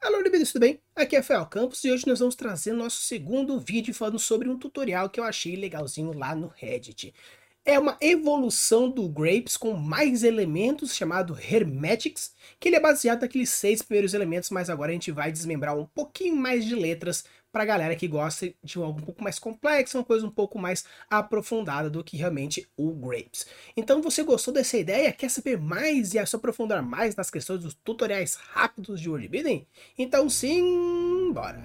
Alô, bem-vindos, tudo bem? Aqui é Rafael Campos e hoje nós vamos trazer nosso segundo vídeo falando sobre um tutorial que eu achei legalzinho lá no Reddit. É uma evolução do Grapes com mais elementos chamado Hermetics, que ele é baseado naqueles seis primeiros elementos, mas agora a gente vai desmembrar um pouquinho mais de letras para a galera que gosta de algo um pouco mais complexo, uma coisa um pouco mais aprofundada do que realmente o Grapes. Então você gostou dessa ideia? Quer saber mais e se aprofundar mais nas questões dos tutoriais rápidos de worldbuilding? Então sim, bora!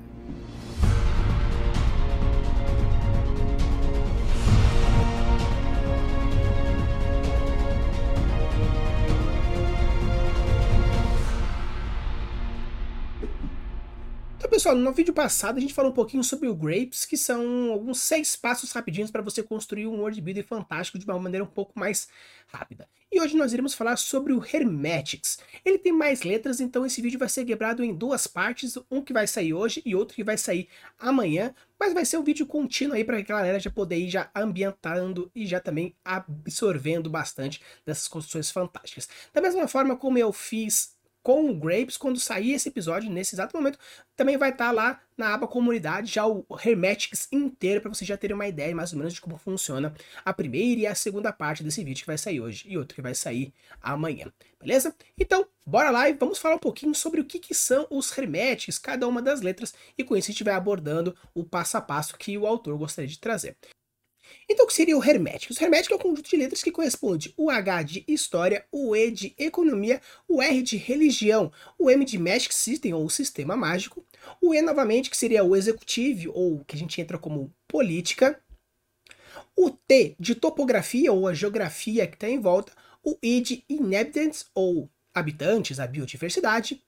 Pessoal, no vídeo passado a gente falou um pouquinho sobre o Grapes, que são alguns seis passos rapidinhos para você construir um world builder fantástico de uma maneira um pouco mais rápida. E hoje nós iremos falar sobre o Hermetics. Ele tem mais letras, então esse vídeo vai ser quebrado em duas partes, um que vai sair hoje e outro que vai sair amanhã, mas vai ser um vídeo contínuo aí para a galera já poder ir já ambientando e já também absorvendo bastante dessas construções fantásticas. Da mesma forma como eu fiz com o Grapes, quando sair esse episódio, nesse exato momento, também vai estar tá lá na aba comunidade, já o Hermetics inteiro, para vocês já terem uma ideia mais ou menos de como funciona a primeira e a segunda parte desse vídeo que vai sair hoje, e outro que vai sair amanhã, beleza? Então, bora lá e vamos falar um pouquinho sobre o que, que são os Hermetics, cada uma das letras, e com isso a gente vai abordando o passo a passo que o autor gostaria de trazer. Então, o que seria o hermético? O hermético é um conjunto de letras que corresponde o H de história, o E de economia, o R de religião, o M de Magic System, ou sistema mágico, o E novamente, que seria o executivo, ou que a gente entra como política, o T de topografia, ou a geografia que está em volta, o I de inhabitants, ou habitantes, a biodiversidade,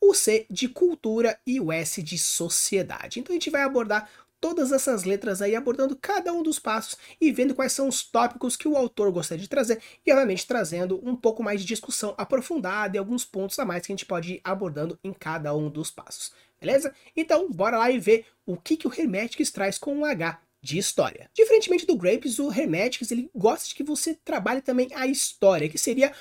o C de cultura e o S de sociedade. Então a gente vai abordar todas essas letras aí, abordando cada um dos passos e vendo quais são os tópicos que o autor gostaria de trazer e, obviamente, trazendo um pouco mais de discussão aprofundada e alguns pontos a mais que a gente pode ir abordando em cada um dos passos. Beleza? Então, bora lá e ver o que, que o Hermetics traz com o H de história. Diferentemente do Grapes, o Hermetics ele gosta de que você trabalhe também a história, que seria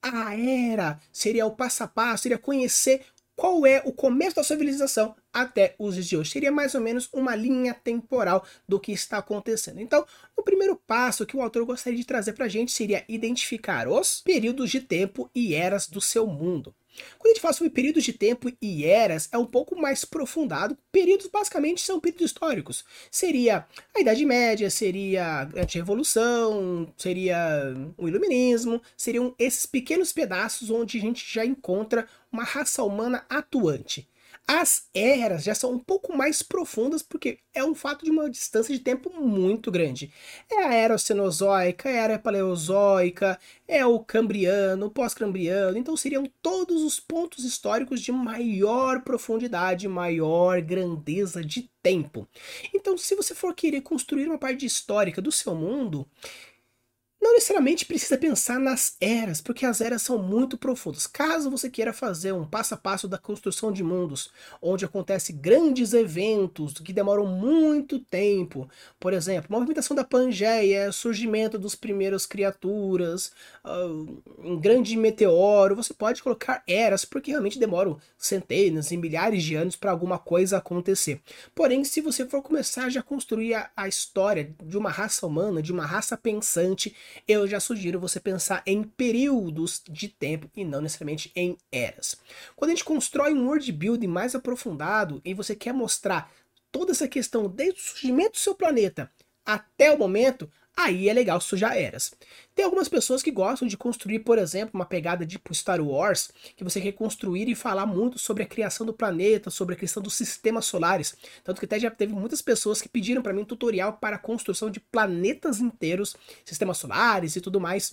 a era, seria o passo a passo, seria conhecer qual é o começo da civilização até os dias de hoje. Seria mais ou menos uma linha temporal do que está acontecendo. Então, o primeiro passo que o autor gostaria de trazer para a gente seria identificar os períodos de tempo e eras do seu mundo. Quando a gente fala sobre períodos de tempo e eras, é um pouco mais aprofundado. Períodos basicamente são períodos históricos. Seria a Idade Média, seria a Revolução, seria o Iluminismo, seriam esses pequenos pedaços onde a gente já encontra uma raça humana atuante. As eras já são um pouco mais profundas porque é um fato de uma distância de tempo muito grande. É a era cenozoica, é a era paleozoica, é o cambriano, o pós-cambriano, então seriam todos os pontos históricos de maior profundidade, maior grandeza de tempo. Então, se você for querer construir uma parte histórica do seu mundo, não necessariamente precisa pensar nas eras, porque as eras são muito profundas. Caso você queira fazer um passo a passo da construção de mundos, onde acontecem grandes eventos que demoram muito tempo, por exemplo, movimentação da Pangeia, surgimento dos primeiros criaturas, uh, um grande meteoro, você pode colocar eras, porque realmente demoram centenas e milhares de anos para alguma coisa acontecer. Porém, se você for começar já a construir a, a história de uma raça humana, de uma raça pensante, eu já sugiro você pensar em períodos de tempo e não necessariamente em eras. Quando a gente constrói um world building mais aprofundado e você quer mostrar toda essa questão desde o surgimento do seu planeta até o momento, aí é legal sujar eras. Tem algumas pessoas que gostam de construir, por exemplo, uma pegada tipo Star Wars, que você quer construir e falar muito sobre a criação do planeta, sobre a questão dos sistemas solares. Tanto que até já teve muitas pessoas que pediram para mim um tutorial para a construção de planetas inteiros, sistemas solares e tudo mais.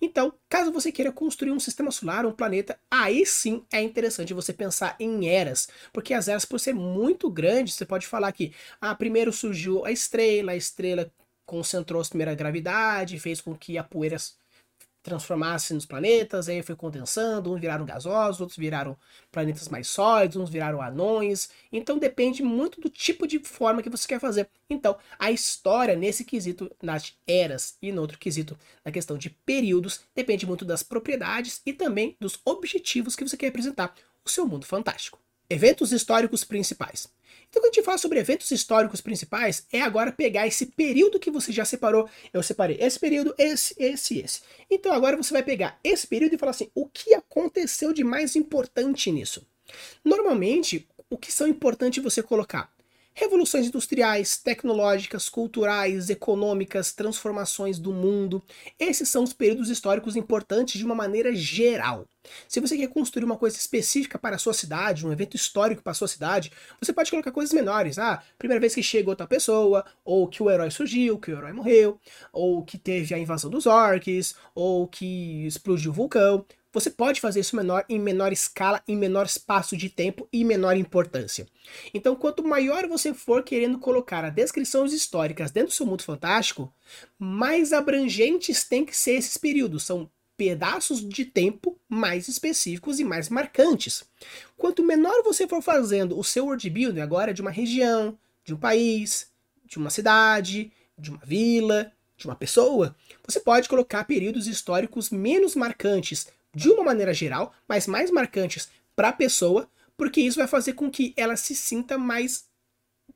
Então, caso você queira construir um sistema solar, um planeta, aí sim é interessante você pensar em eras, porque as eras, por ser muito grandes, você pode falar que ah, primeiro surgiu a estrela, a estrela concentrou a primeira gravidade, fez com que a poeira transformasse nos planetas, aí foi condensando, uns viraram gasosos, outros viraram planetas mais sólidos, uns viraram anões. Então depende muito do tipo de forma que você quer fazer. Então, a história nesse quesito, nas eras e no outro quesito, na questão de períodos, depende muito das propriedades e também dos objetivos que você quer apresentar o seu mundo fantástico. Eventos históricos principais. Então, quando a gente fala sobre eventos históricos principais, é agora pegar esse período que você já separou. Eu separei esse período, esse, esse, esse. Então, agora você vai pegar esse período e falar assim: o que aconteceu de mais importante nisso? Normalmente, o que são importantes você colocar? Revoluções industriais, tecnológicas, culturais, econômicas, transformações do mundo. Esses são os períodos históricos importantes de uma maneira geral. Se você quer construir uma coisa específica para a sua cidade, um evento histórico para a sua cidade, você pode colocar coisas menores. Ah, primeira vez que chegou outra pessoa, ou que o herói surgiu, que o herói morreu, ou que teve a invasão dos orcs, ou que explodiu o vulcão. Você pode fazer isso menor, em menor escala, em menor espaço de tempo e menor importância. Então, quanto maior você for querendo colocar as descrições históricas dentro do seu mundo fantástico, mais abrangentes tem que ser esses períodos. São pedaços de tempo mais específicos e mais marcantes. Quanto menor você for fazendo o seu world building agora de uma região, de um país, de uma cidade, de uma vila, de uma pessoa, você pode colocar períodos históricos menos marcantes, de uma maneira geral, mas mais marcantes para a pessoa, porque isso vai fazer com que ela se sinta mais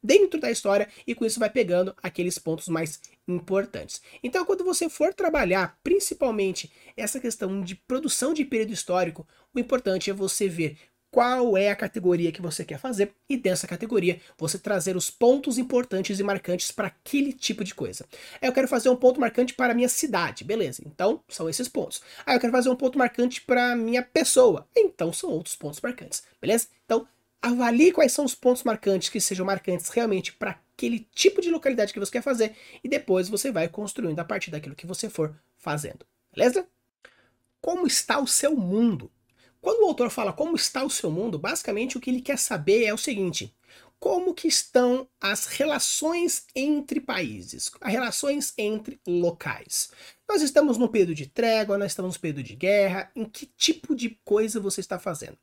dentro da história e com isso vai pegando aqueles pontos mais importantes. Então, quando você for trabalhar principalmente essa questão de produção de período histórico, o importante é você ver qual é a categoria que você quer fazer e dessa categoria você trazer os pontos importantes e marcantes para aquele tipo de coisa. Eu quero fazer um ponto marcante para a minha cidade, beleza? Então são esses pontos. Aí eu quero fazer um ponto marcante para a minha pessoa, então são outros pontos marcantes, beleza? Então avalie quais são os pontos marcantes que sejam marcantes realmente para aquele tipo de localidade que você quer fazer e depois você vai construindo a partir daquilo que você for fazendo, beleza? Como está o seu mundo? Quando o autor fala como está o seu mundo, basicamente o que ele quer saber é o seguinte: como que estão as relações entre países, as relações entre locais. Nós estamos no período de trégua, nós estamos no período de guerra, em que tipo de coisa você está fazendo?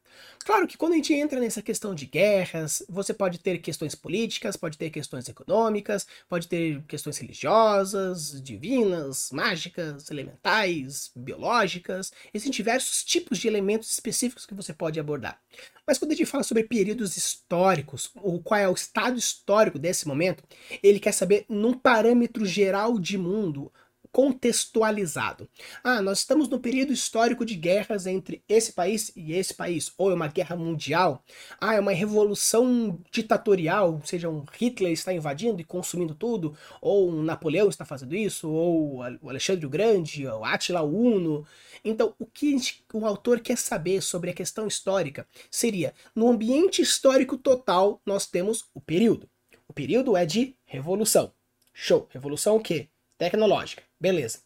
Claro que quando a gente entra nessa questão de guerras, você pode ter questões políticas, pode ter questões econômicas, pode ter questões religiosas, divinas, mágicas, elementais, biológicas. Existem diversos tipos de elementos específicos que você pode abordar. Mas quando a gente fala sobre períodos históricos, ou qual é o estado histórico desse momento, ele quer saber num parâmetro geral de mundo, contextualizado. Ah, nós estamos no período histórico de guerras entre esse país e esse país, ou é uma guerra mundial. Ah, é uma revolução ditatorial, seja um Hitler está invadindo e consumindo tudo, ou um Napoleão está fazendo isso, ou o Alexandre o Grande, ou Attila o Uno. Então, o que o autor quer saber sobre a questão histórica seria, no ambiente histórico total, nós temos o período. O período é de revolução. Show. Revolução o quê? Tecnológica. Beleza.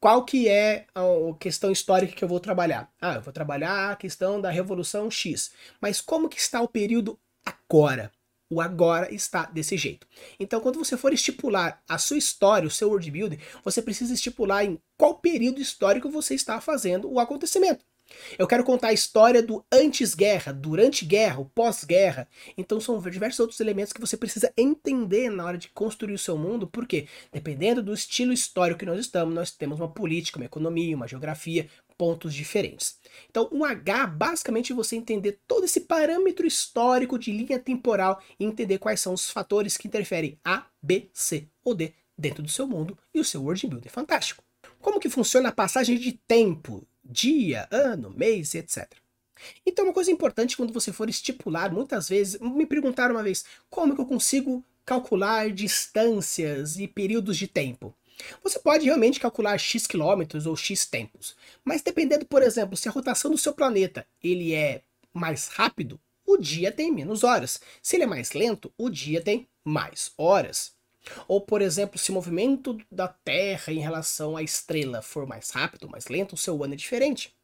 Qual que é a questão histórica que eu vou trabalhar? Ah, eu vou trabalhar a questão da Revolução X. Mas como que está o período agora? O agora está desse jeito. Então, quando você for estipular a sua história, o seu world building, você precisa estipular em qual período histórico você está fazendo o acontecimento. Eu quero contar a história do antes-guerra, durante-guerra, o pós-guerra. Então são diversos outros elementos que você precisa entender na hora de construir o seu mundo, porque dependendo do estilo histórico que nós estamos, nós temos uma política, uma economia, uma geografia, pontos diferentes. Então, o H, basicamente, é você entender todo esse parâmetro histórico de linha temporal e entender quais são os fatores que interferem A, B, C ou D dentro do seu mundo e o seu world builder fantástico. Como que funciona a passagem de tempo dia, ano, mês, etc. Então, uma coisa importante quando você for estipular, muitas vezes, me perguntaram uma vez, como que eu consigo calcular distâncias e períodos de tempo? Você pode realmente calcular x quilômetros ou x tempos, mas dependendo, por exemplo, se a rotação do seu planeta ele é mais rápido, o dia tem menos horas. Se ele é mais lento, o dia tem mais horas. Ou, por exemplo, se o movimento da Terra em relação à estrela for mais rápido, mais lento, o seu ano é diferente.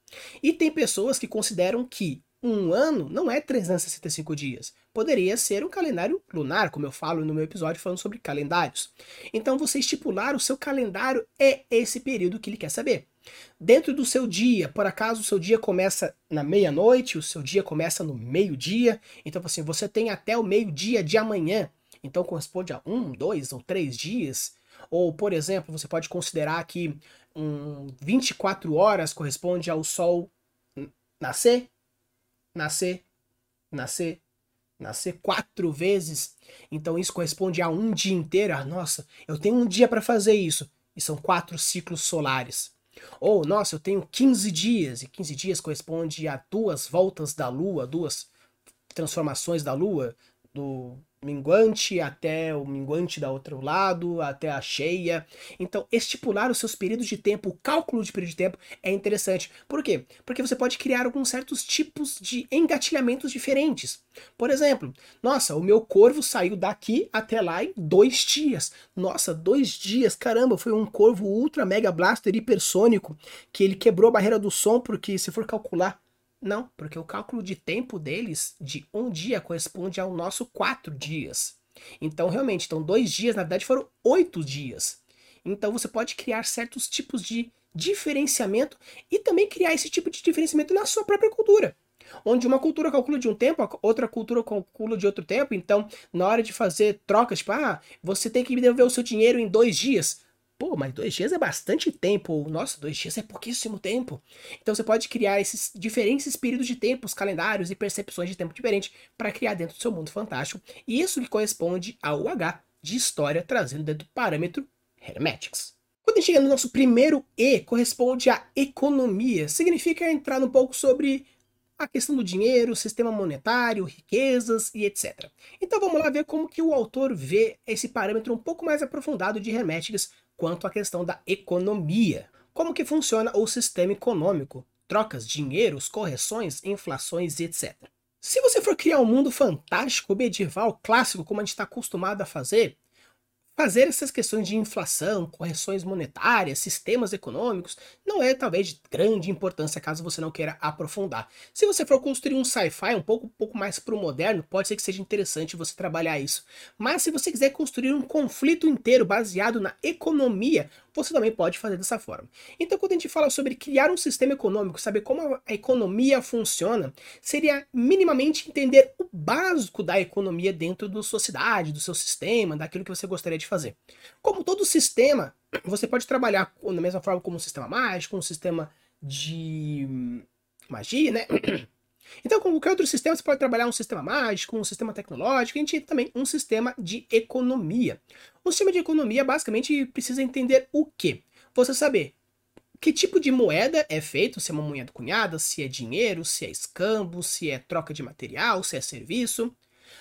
E tem pessoas que consideram que um ano não é 365 dias. Poderia ser um calendário lunar, como eu falo no meu episódio falando sobre calendários. Então, você estipular o seu calendário é esse período que ele quer saber. Dentro do seu dia, por acaso o seu dia começa na meia-noite, o seu dia começa no meio-dia, então assim, você tem até o meio-dia de amanhã então corresponde a um, dois ou três dias. Ou, por exemplo, você pode considerar que um, 24 horas corresponde ao Sol nascer, nascer, nascer, nascer quatro vezes, então isso corresponde a um dia inteiro. Ah, nossa, eu tenho um dia para fazer isso. E são quatro ciclos solares. Ou, nossa, eu tenho 15 dias, e 15 dias corresponde a duas voltas da Lua, duas transformações da Lua, do minguante até o minguante da outro lado, até a cheia. Então, estipular os seus períodos de tempo, o cálculo de período de tempo é interessante. Por quê? Porque você pode criar alguns certos tipos de engatilhamentos diferentes. Por exemplo, nossa, o meu corvo saiu daqui até lá em dois dias. Nossa, dois dias, caramba, foi um corvo ultra mega blaster hipersônico que ele quebrou a barreira do som, porque se for calcular não, porque o cálculo de tempo deles de um dia corresponde ao nosso quatro dias. Então, realmente, então dois dias, na verdade, foram oito dias. Então, você pode criar certos tipos de diferenciamento e também criar esse tipo de diferenciamento na sua própria cultura. Onde uma cultura calcula de um tempo, outra cultura calcula de outro tempo. Então, na hora de fazer trocas, tipo, ah, você tem que me devolver o seu dinheiro em dois dias. Pô, mas dois dias é bastante tempo. Nossa, dois dias é pouquíssimo tempo. Então você pode criar esses diferentes períodos de tempos, calendários e percepções de tempo diferentes para criar dentro do seu mundo fantástico. E isso que corresponde ao H de história trazendo dentro do parâmetro Hermetics. Quando a gente chega no nosso primeiro E, corresponde à economia. Significa entrar um pouco sobre a questão do dinheiro, sistema monetário, riquezas e etc. Então vamos lá ver como que o autor vê esse parâmetro um pouco mais aprofundado de Herméticas quanto à questão da economia. Como que funciona o sistema econômico? Trocas, dinheiros, correções, inflações e etc. Se você for criar um mundo fantástico, medieval, clássico, como a gente está acostumado a fazer, fazer essas questões de inflação, correções monetárias, sistemas econômicos, não é talvez de grande importância caso você não queira aprofundar. Se você for construir um sci-fi um pouco, um pouco mais pro moderno, pode ser que seja interessante você trabalhar isso. Mas se você quiser construir um conflito inteiro baseado na economia, você também pode fazer dessa forma. Então, quando a gente fala sobre criar um sistema econômico, saber como a economia funciona, seria minimamente entender o básico da economia dentro da sua cidade, do seu sistema, daquilo que você gostaria de fazer. Como todo sistema, você pode trabalhar da mesma forma como um sistema mágico, um sistema de magia, né? Então, com qualquer outro sistema, você pode trabalhar um sistema mágico, um sistema tecnológico, a gente também um sistema de economia. O sistema de economia basicamente precisa entender o quê? Você saber que tipo de moeda é feito, se é uma moeda cunhada, se é dinheiro, se é escambo, se é troca de material, se é serviço,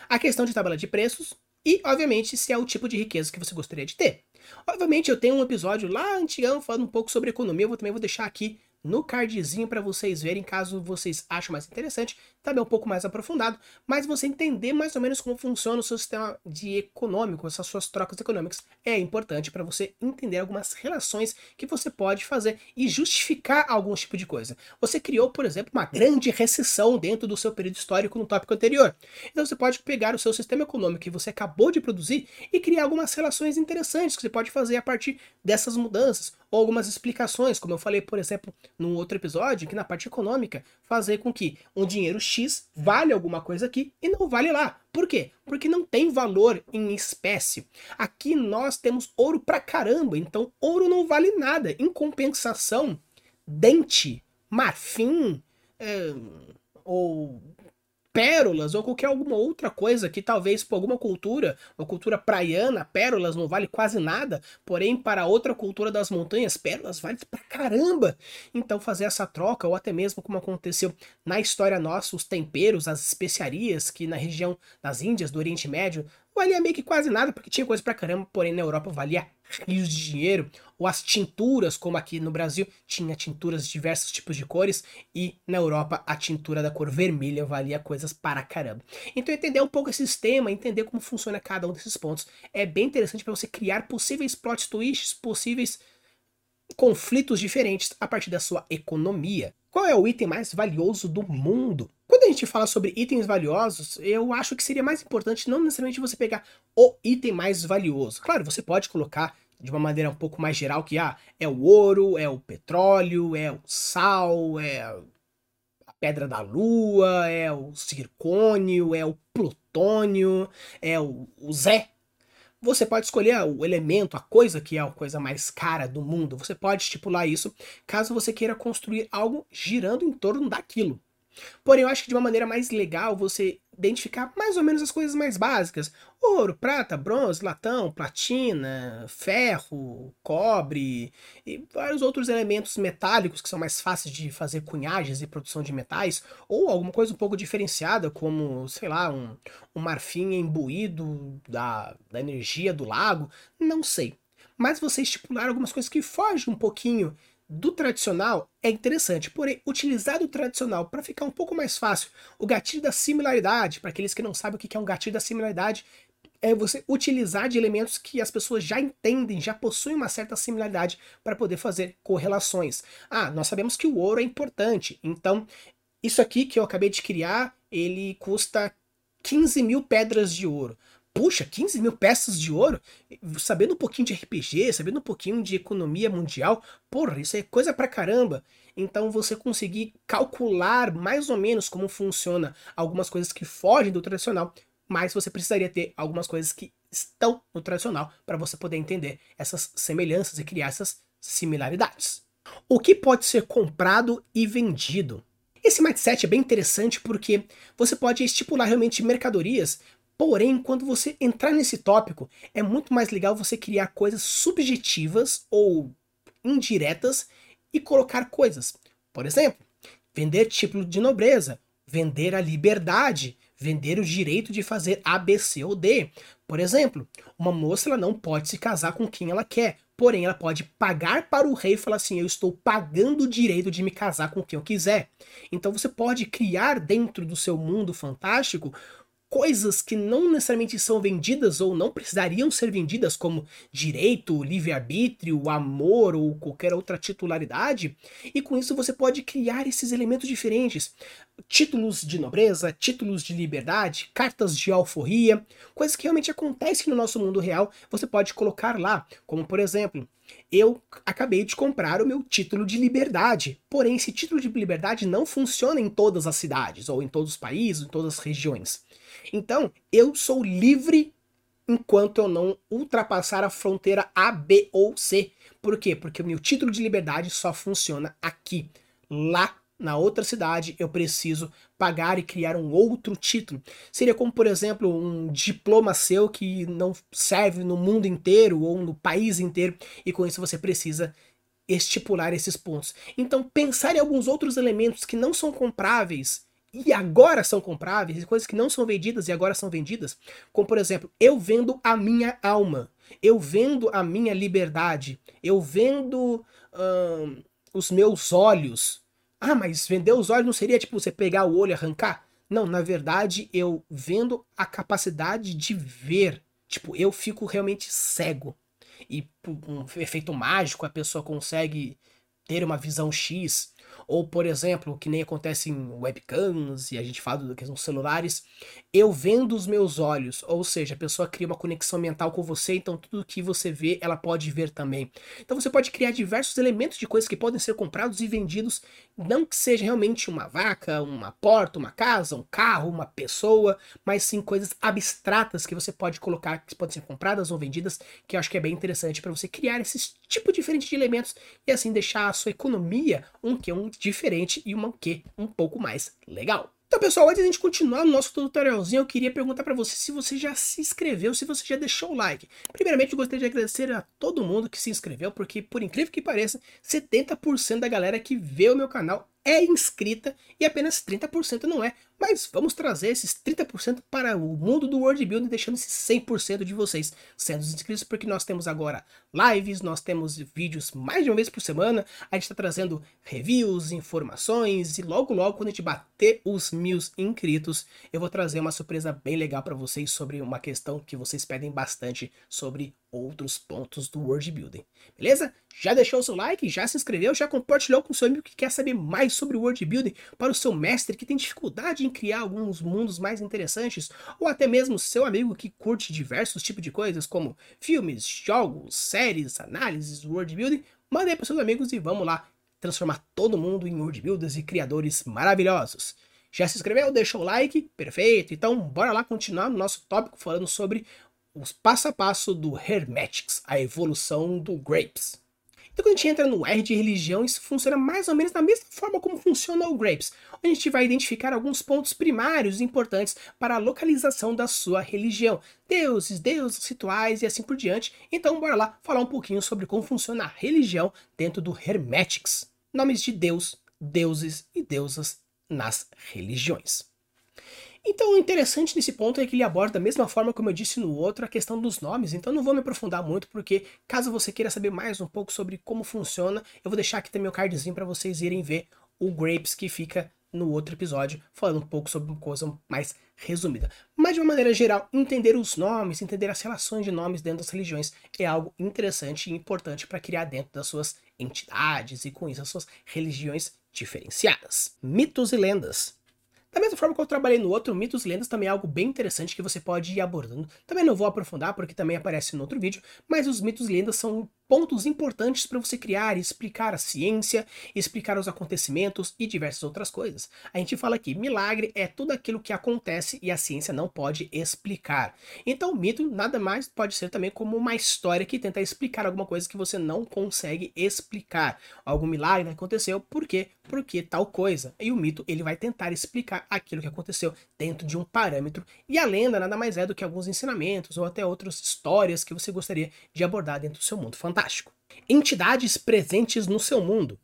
a questão de tabela de preços e, obviamente, se é o tipo de riqueza que você gostaria de ter. Obviamente, eu tenho um episódio lá antigão falando um pouco sobre economia, eu também vou deixar aqui no cardzinho para vocês verem, caso vocês achem mais interessante, também um pouco mais aprofundado, mas você entender mais ou menos como funciona o seu sistema de econômico, essas suas trocas econômicas, é importante para você entender algumas relações que você pode fazer e justificar algum tipo de coisa. Você criou, por exemplo, uma grande recessão dentro do seu período histórico no tópico anterior. Então você pode pegar o seu sistema econômico que você acabou de produzir e criar algumas relações interessantes que você pode fazer a partir dessas mudanças ou algumas explicações, como eu falei, por exemplo, num outro episódio, que na parte econômica, fazer com que um dinheiro X vale alguma coisa aqui e não vale lá. Por quê? Porque não tem valor em espécie. Aqui nós temos ouro pra caramba, então ouro não vale nada. Em compensação, dente, marfim, é, ou pérolas ou qualquer alguma outra coisa que talvez por alguma cultura, uma cultura praiana, pérolas não vale quase nada, porém para outra cultura das montanhas, pérolas vale pra caramba. Então fazer essa troca ou até mesmo como aconteceu na história nossa, os temperos, as especiarias que na região das Índias, do Oriente Médio, valia meio que quase nada, porque tinha coisa pra caramba, porém na Europa valia rios de dinheiro, ou as tinturas, como aqui no Brasil tinha tinturas de diversos tipos de cores, e na Europa a tintura da cor vermelha valia coisas para caramba. Então entender um pouco esse sistema, entender como funciona cada um desses pontos, é bem interessante para você criar possíveis plot twists, possíveis conflitos diferentes a partir da sua economia. Qual é o item mais valioso do mundo? Quando a gente fala sobre itens valiosos, eu acho que seria mais importante não necessariamente você pegar o item mais valioso. Claro, você pode colocar de uma maneira um pouco mais geral que ah, é o ouro, é o petróleo, é o sal, é a pedra da lua, é o zircônio, é o plutônio, é o, o Zé. Você pode escolher o elemento, a coisa que é a coisa mais cara do mundo. Você pode estipular isso caso você queira construir algo girando em torno daquilo. Porém, eu acho que de uma maneira mais legal você identificar mais ou menos as coisas mais básicas: ouro, prata, bronze, latão, platina, ferro, cobre e vários outros elementos metálicos que são mais fáceis de fazer cunhagens e produção de metais, ou alguma coisa um pouco diferenciada, como, sei lá, um, um marfim imbuído da, da energia do lago, não sei. Mas você estipular algumas coisas que fogem um pouquinho do tradicional é interessante, porém, utilizar do tradicional para ficar um pouco mais fácil, o gatilho da similaridade, para aqueles que não sabem o que é um gatilho da similaridade, é você utilizar de elementos que as pessoas já entendem, já possuem uma certa similaridade para poder fazer correlações. Ah, nós sabemos que o ouro é importante, então isso aqui que eu acabei de criar, ele custa 15 mil pedras de ouro puxa, 15 mil peças de ouro, sabendo um pouquinho de RPG, sabendo um pouquinho de economia mundial, porra, isso é coisa pra caramba. Então você conseguir calcular mais ou menos como funciona algumas coisas que fogem do tradicional, mas você precisaria ter algumas coisas que estão no tradicional para você poder entender essas semelhanças e criar essas similaridades. O que pode ser comprado e vendido? Esse mindset é bem interessante porque você pode estipular realmente mercadorias Porém, quando você entrar nesse tópico, é muito mais legal você criar coisas subjetivas ou indiretas e colocar coisas. Por exemplo, vender título de nobreza, vender a liberdade, vender o direito de fazer A, B, C ou D. Por exemplo, uma moça ela não pode se casar com quem ela quer, porém ela pode pagar para o rei e falar assim: eu estou pagando o direito de me casar com quem eu quiser. Então você pode criar dentro do seu mundo fantástico coisas que não necessariamente são vendidas ou não precisariam ser vendidas, como direito, livre-arbítrio, amor ou qualquer outra titularidade, e com isso você pode criar esses elementos diferentes. Títulos de nobreza, títulos de liberdade, cartas de alforria, coisas que realmente acontecem no nosso mundo real, você pode colocar lá, como por exemplo, eu acabei de comprar o meu título de liberdade. Porém, esse título de liberdade não funciona em todas as cidades, ou em todos os países, em todas as regiões. Então, eu sou livre enquanto eu não ultrapassar a fronteira A, B ou C. Por quê? Porque o meu título de liberdade só funciona aqui. Lá na outra cidade eu preciso pagar e criar um outro título. Seria como, por exemplo, um diploma seu que não serve no mundo inteiro ou no país inteiro, e com isso você precisa estipular esses pontos. Então, pensar em alguns outros elementos que não são compráveis e agora são compráveis, coisas que não são vendidas e agora são vendidas, como por exemplo, eu vendo a minha alma, eu vendo a minha liberdade, eu vendo os meus olhos. Ah, mas vender os olhos não seria tipo você pegar o olho e arrancar? Não, na verdade eu vendo a capacidade de ver. Tipo, eu fico realmente cego. E por um efeito mágico a pessoa consegue ter uma visão X. Ou, por exemplo, que nem acontece em webcams e a gente fala do que são celulares, eu vendo os meus olhos, ou seja, a pessoa cria uma conexão mental com você, então tudo que você vê, ela pode ver também. Então você pode criar diversos elementos de coisas que podem ser comprados e vendidos, não que seja realmente uma vaca, uma porta, uma casa, um carro, uma pessoa, mas sim coisas abstratas que você pode colocar, que podem ser compradas ou vendidas, que eu acho que é bem interessante para você criar esses tipo diferente de elementos e assim deixar a sua economia um que um diferente e uma que um pouco mais legal. Então, pessoal, antes de a gente continuar no nosso tutorialzinho, eu queria perguntar para você se você já se inscreveu, se você já deixou o like. Primeiramente, eu gostaria de agradecer a todo mundo que se inscreveu, porque, por incrível que pareça, 70% da galera que vê o meu canal é inscrita e apenas 30% não é. Mas vamos trazer esses 30% para o mundo do World Building, deixando esses 100% de vocês sendo inscritos, porque nós temos agora lives, nós temos vídeos mais de uma vez por semana, a gente está trazendo reviews, informações, e logo logo, quando a gente bater os mil inscritos, eu vou trazer uma surpresa bem legal para vocês sobre uma questão que vocês pedem bastante sobre outros pontos do World Building. Beleza? Já deixou o seu like, já se inscreveu, já compartilhou com seu amigo que quer saber mais sobre o World Building para o seu mestre que tem dificuldade em criar alguns mundos mais interessantes, ou até mesmo seu amigo que curte diversos tipos de coisas como filmes, jogos, séries, análises, World Building, manda aí para seus amigos e vamos lá transformar todo mundo em World Builders e criadores maravilhosos. Já se inscreveu? Deixou o like? Perfeito! Então, bora lá continuar no nosso tópico falando sobre os passo a passo do Hermetics, a evolução do Grapes. Então, quando a gente entra no R de religião, isso funciona mais ou menos da mesma forma como funciona o Grapes, onde a gente vai identificar alguns pontos primários importantes para a localização da sua religião. Deuses, deuses, rituais e assim por diante. Então, bora lá falar um pouquinho sobre como funciona a religião dentro do Hermetics. Nomes de Deus, deuses e deusas nas religiões. Então, o interessante nesse ponto é que ele aborda da mesma forma como eu disse no outro a questão dos nomes, então não vou me aprofundar muito, porque caso você queira saber mais um pouco sobre como funciona, eu vou deixar aqui também o cardzinho para vocês irem ver o Grapes que fica no outro episódio, falando um pouco sobre uma coisa mais resumida. Mas de uma maneira geral, entender os nomes, entender as relações de nomes dentro das religiões é algo interessante e importante para criar dentro das suas entidades e com isso as suas religiões diferenciadas. Mitos e lendas. Da mesma forma que eu trabalhei no outro, mitos e lendas também é algo bem interessante que você pode ir abordando. Também não vou aprofundar porque também aparece no outro vídeo, mas os mitos e lendas são pontos importantes para você criar e explicar a ciência, explicar os acontecimentos e diversas outras coisas. A gente fala que milagre é tudo aquilo que acontece e a ciência não pode explicar. Então, o mito nada mais pode ser também como uma história que tenta explicar alguma coisa que você não consegue explicar. Algum milagre aconteceu, por quê? Porque tal coisa. E o mito, ele vai tentar explicar aquilo que aconteceu dentro de um parâmetro. E a lenda nada mais é do que alguns ensinamentos ou até outras histórias que você gostaria de abordar dentro do seu mundo fantástico fantástico. Entidades presentes no seu mundo.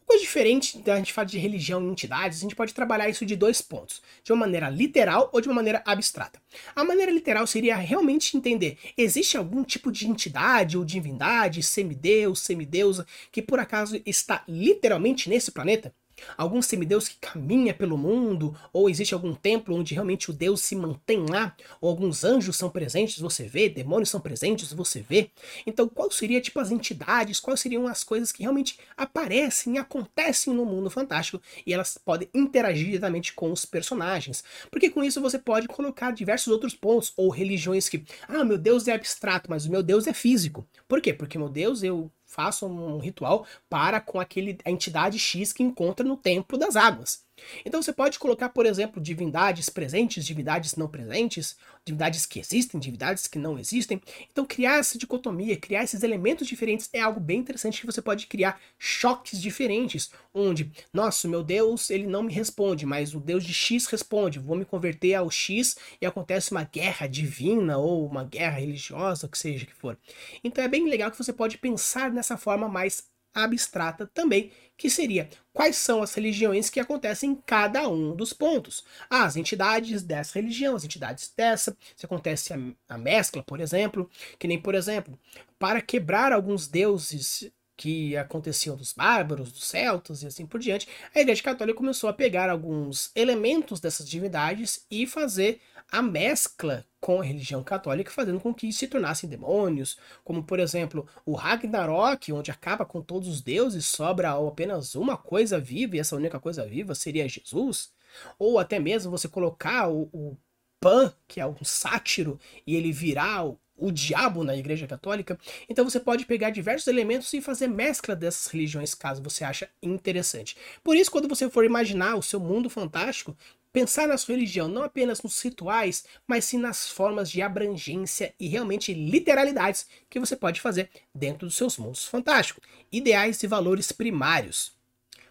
Uma coisa diferente da gente falar de religião e entidades, a gente pode trabalhar isso de dois pontos, de uma maneira literal ou de uma maneira abstrata. A maneira literal seria realmente entender, existe algum tipo de entidade ou divindade, semideus, semideusa, que por acaso está literalmente nesse planeta? Algum semideus que caminha pelo mundo, ou existe algum templo onde realmente o Deus se mantém lá, ou alguns anjos são presentes, você vê, demônios são presentes, você vê. Então, qual seria tipo as entidades, quais seriam as coisas que realmente aparecem e acontecem no mundo fantástico e elas podem interagir diretamente com os personagens? Porque com isso você pode colocar diversos outros pontos ou religiões que, ah, meu Deus é abstrato, mas o meu Deus é físico. Por quê? Porque meu Deus eu faça um ritual para com aquele a entidade X que encontra no templo das águas. Então você pode colocar, por exemplo, divindades presentes, divindades não presentes, divindades que existem, divindades que não existem. Então criar essa dicotomia, criar esses elementos diferentes é algo bem interessante que você pode criar choques diferentes, onde, nossa, meu Deus, ele não me responde, mas o Deus de X responde, vou me converter ao X e acontece uma guerra divina ou uma guerra religiosa, o que seja que for. Então é bem legal que você pode pensar nessa forma mais abstrata também, que seria quais são as religiões que acontecem em cada um dos pontos. Ah, as entidades dessa religião, as entidades dessa, se acontece a, a mescla, por exemplo, que nem, por exemplo, para quebrar alguns deuses que aconteciam dos bárbaros, dos celtas e assim por diante, a Igreja Católica começou a pegar alguns elementos dessas divindades e fazer a mescla com a religião católica, fazendo com que se tornassem demônios, como por exemplo o Ragnarok, onde acaba com todos os deuses, sobra apenas uma coisa viva, e essa única coisa viva seria Jesus, ou até mesmo você colocar o, o Pan, que é um sátiro, e ele virar o, o diabo na Igreja Católica. Então você pode pegar diversos elementos e fazer mescla dessas religiões, caso você acha interessante. Por isso, quando você for imaginar o seu mundo fantástico, Pensar na sua religião não apenas nos rituais, mas sim nas formas de abrangência e realmente literalidades que você pode fazer dentro dos seus mundos fantásticos. Ideais e valores primários.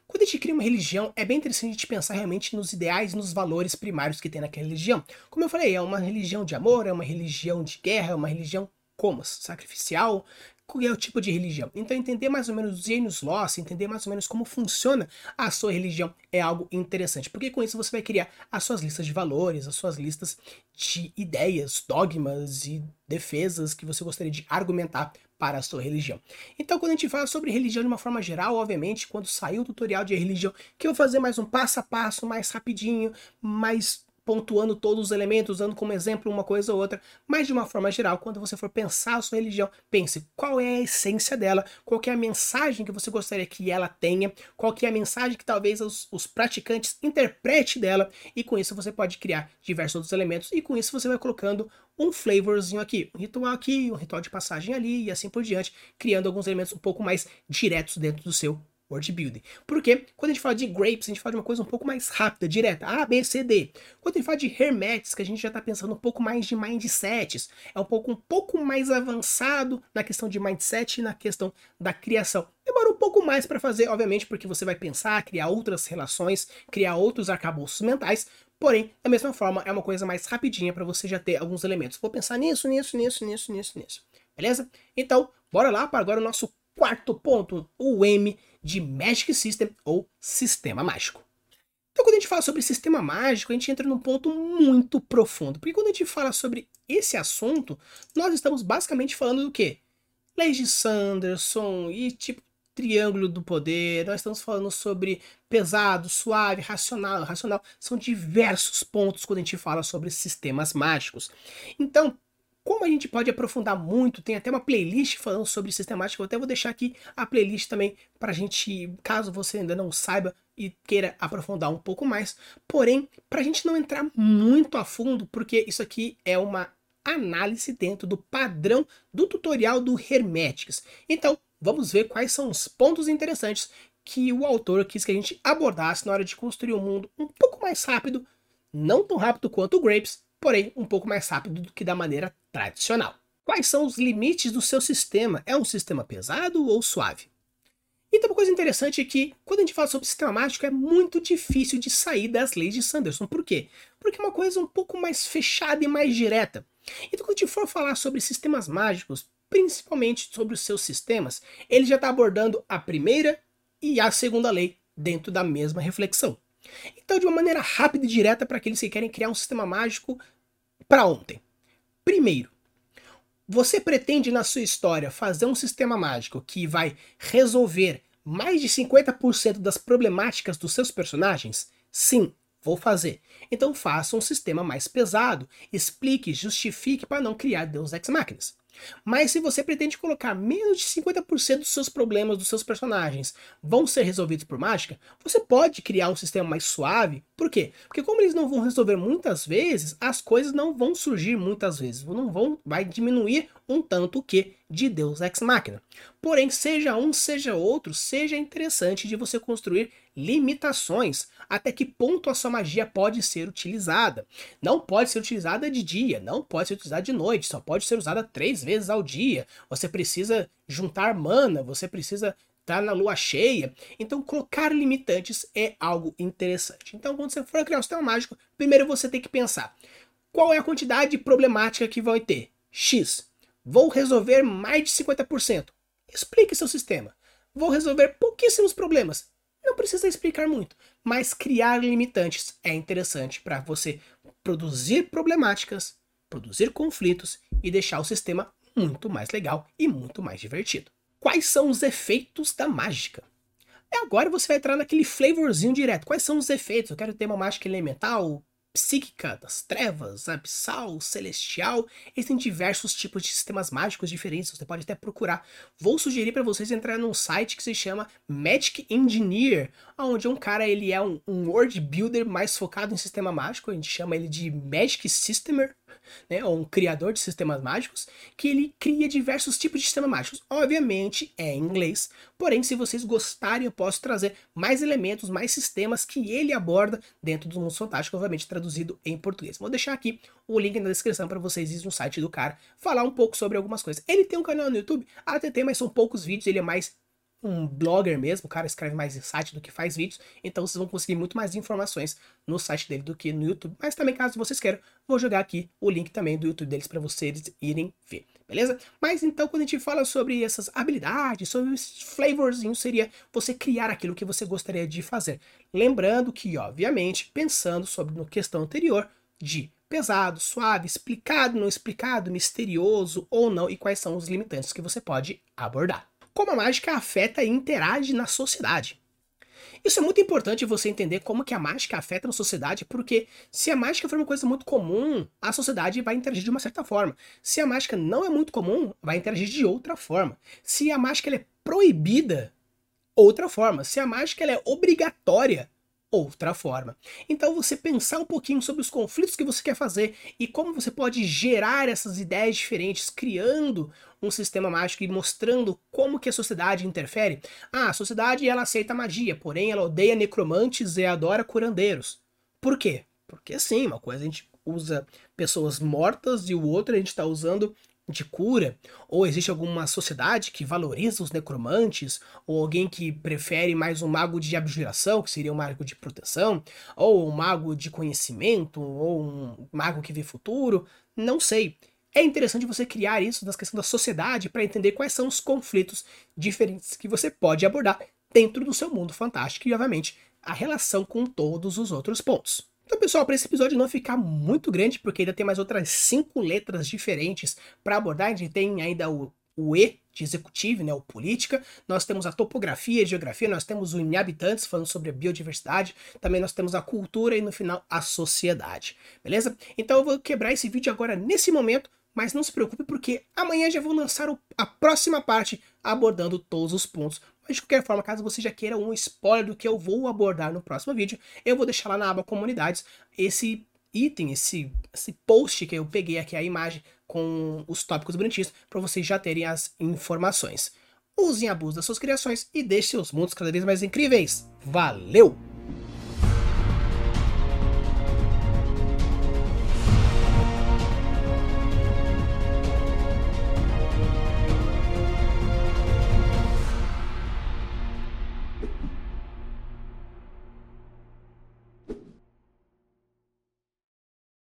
Quando a gente cria uma religião, é bem interessante a gente pensar realmente nos ideais e nos valores primários que tem naquela religião. Como eu falei, é uma religião de amor, é uma religião de guerra, é uma religião como? Sacrificial, qual é o tipo de religião. Então, entender mais ou menos os gênios loss, entender mais ou menos como funciona a sua religião é algo interessante, porque com isso você vai criar as suas listas de valores, as suas listas de ideias, dogmas e defesas que você gostaria de argumentar para a sua religião. Então, quando a gente fala sobre religião de uma forma geral, obviamente, quando sair o tutorial de religião, que eu vou fazer mais um passo a passo, mais rapidinho, mais pontuando todos os elementos, usando como exemplo uma coisa ou outra, mas de uma forma geral, quando você for pensar a sua religião, pense qual é a essência dela, qual é a mensagem que você gostaria que ela tenha, qual é a mensagem que talvez os, os praticantes interprete dela, e com isso você pode criar diversos outros elementos, e com isso você vai colocando um flavorzinho aqui, um ritual aqui, um ritual de passagem ali, e assim por diante, criando alguns elementos um pouco mais diretos dentro do seu Word Building. Porque quando a gente fala de grapes, a gente fala de uma coisa um pouco mais rápida, direta, A, B, C, D. Quando a gente fala de hermetics, que a gente já está pensando um pouco mais de mindsets, é um pouco, um pouco mais avançado na questão de mindset e na questão da criação. Demora um pouco mais para fazer, obviamente, porque você vai pensar, criar outras relações, criar outros arcabouços mentais, Porém, da mesma forma, é uma coisa mais rapidinha para você já ter alguns elementos. Vou pensar nisso, nisso, nisso, nisso, nisso, nisso. Beleza? Então, bora lá para agora o nosso quarto ponto, o M de Magic System ou Sistema Mágico. Então, quando a gente fala sobre sistema mágico, a gente entra num ponto muito profundo. Porque quando a gente fala sobre esse assunto, nós estamos basicamente falando do quê? Leis de Sanderson e tipo triângulo do poder, nós estamos falando sobre pesado, suave, racional. Racional são diversos pontos quando a gente fala sobre sistemas mágicos. Então, como a gente pode aprofundar muito, tem até uma playlist falando sobre sistemática, eu até vou deixar aqui a playlist também para a gente, caso você ainda não saiba e queira aprofundar um pouco mais. Porém, para a gente não entrar muito a fundo, porque isso aqui é uma análise dentro do padrão do tutorial do Hermetics. Então, vamos ver quais são os pontos interessantes que o autor quis que a gente abordasse na hora de construir um mundo um pouco mais rápido, não tão rápido quanto o Grapes, porém um pouco mais rápido do que da maneira tradicional. Quais são os limites do seu sistema? É um sistema pesado ou suave? Então, uma coisa interessante é que, quando a gente fala sobre sistema mágico, é muito difícil de sair das leis de Sanderson. Por quê? Porque é uma coisa um pouco mais fechada e mais direta. Então, quando a gente for falar sobre sistemas mágicos, principalmente sobre os seus sistemas, ele já está abordando a primeira e a segunda lei dentro da mesma reflexão. Então, de uma maneira rápida e direta para aqueles que querem criar um sistema mágico para ontem. Primeiro, você pretende na sua história fazer um sistema mágico que vai resolver mais de 50% das problemáticas dos seus personagens? Sim, vou fazer. Então faça um sistema mais pesado, explique, justifique para não criar Deus Ex Máquinas. Mas se você pretende colocar menos de 50% dos seus problemas dos seus personagens vão ser resolvidos por mágica, você pode criar um sistema mais suave. Por quê? Porque como eles não vão resolver muitas vezes, as coisas não vão surgir muitas vezes, não vão vai diminuir um tanto o que de Deus Ex Machina. Porém, seja um, seja outro, seja interessante de você construir limitações. Até que ponto a sua magia pode ser utilizada? Não pode ser utilizada de dia, não pode ser utilizada de noite, só pode ser usada três vezes ao dia. Você precisa juntar mana, você precisa estar na lua cheia. Então, colocar limitantes é algo interessante. Então, quando você for criar um sistema mágico, primeiro você tem que pensar qual é a quantidade problemática que vai ter. X. Vou resolver mais de 50%. Explique seu sistema. Vou resolver pouquíssimos problemas. Precisa explicar muito, mas criar limitantes é interessante para você produzir problemáticas, produzir conflitos e deixar o sistema muito mais legal e muito mais divertido. Quais são os efeitos da mágica? E agora você vai entrar naquele flavorzinho direto. Quais são os efeitos? Eu quero ter uma mágica elemental, psíquica, das trevas, abissal, celestial. Existem diversos tipos de sistemas mágicos diferentes, você pode até procurar. Vou sugerir para vocês entrar num site que se chama Magic Engineer, onde um cara ele é um, um world builder mais focado em sistema mágico, a gente chama ele de Magic Systemer, né, ou um criador de sistemas mágicos, que ele cria diversos tipos de sistemas mágicos. Obviamente é em inglês, porém, se vocês gostarem, eu posso trazer mais elementos, mais sistemas que ele aborda dentro do Mundo Fantástico, obviamente traduzido em português. Vou deixar aqui o link na descrição para vocês irem no site do cara, falar um pouco sobre algumas coisas. Ele tem um canal no YouTube, até tem, mas são poucos vídeos, ele é mais um blogger mesmo, o cara escreve mais em site do que faz vídeos, então vocês vão conseguir muito mais informações no site dele do que no YouTube. Mas também, caso vocês queiram, vou jogar aqui o link também do YouTube deles para vocês irem ver, beleza? Mas então, quando a gente fala sobre essas habilidades, sobre esse flavorzinho, seria você criar aquilo que você gostaria de fazer. Lembrando que, obviamente, pensando sobre no questão anterior de pesado, suave, explicado, não explicado, misterioso ou não, e quais são os limitantes que você pode abordar como a mágica afeta e interage na sociedade. Isso é muito importante você entender como que a mágica afeta na sociedade, porque se a mágica for uma coisa muito comum, a sociedade vai interagir de uma certa forma. Se a mágica não é muito comum, vai interagir de outra forma. Se a mágica é proibida, outra forma. Se a mágica é obrigatória, outra forma. Então você pensar um pouquinho sobre os conflitos que você quer fazer e como você pode gerar essas ideias diferentes, criando um sistema mágico e mostrando como que a sociedade interfere. Ah, a sociedade ela aceita magia, porém ela odeia necromantes e adora curandeiros. Por quê? Porque sim, uma coisa a gente usa pessoas mortas e o outro a gente está usando de cura, ou existe alguma sociedade que valoriza os necromantes, ou alguém que prefere mais um mago de abjuração, que seria um mago de proteção, ou um mago de conhecimento, ou um mago que vê futuro, não sei. É interessante você criar isso na questão da sociedade para entender quais são os conflitos diferentes que você pode abordar dentro do seu mundo fantástico e, obviamente, a relação com todos os outros pontos. Então, pessoal, para esse episódio não ficar muito grande, porque ainda tem mais outras cinco letras diferentes para abordar, a gente tem ainda o, o E de executivo, né, o política, nós temos a topografia e geografia, nós temos o inhabitantes falando sobre a biodiversidade, também nós temos a cultura e no final a sociedade, beleza? Então eu vou quebrar esse vídeo agora nesse momento, mas não se preocupe porque amanhã já vou lançar a próxima parte abordando todos os pontos mas de qualquer forma, caso você já queira um spoiler do que eu vou abordar no próximo vídeo, eu vou deixar lá na aba comunidades esse item, esse, esse post que eu peguei aqui, a imagem com os tópicos bonitinhos, para vocês já terem as informações. Usem a abus das suas criações e deixem seus mundos cada vez mais incríveis. Valeu!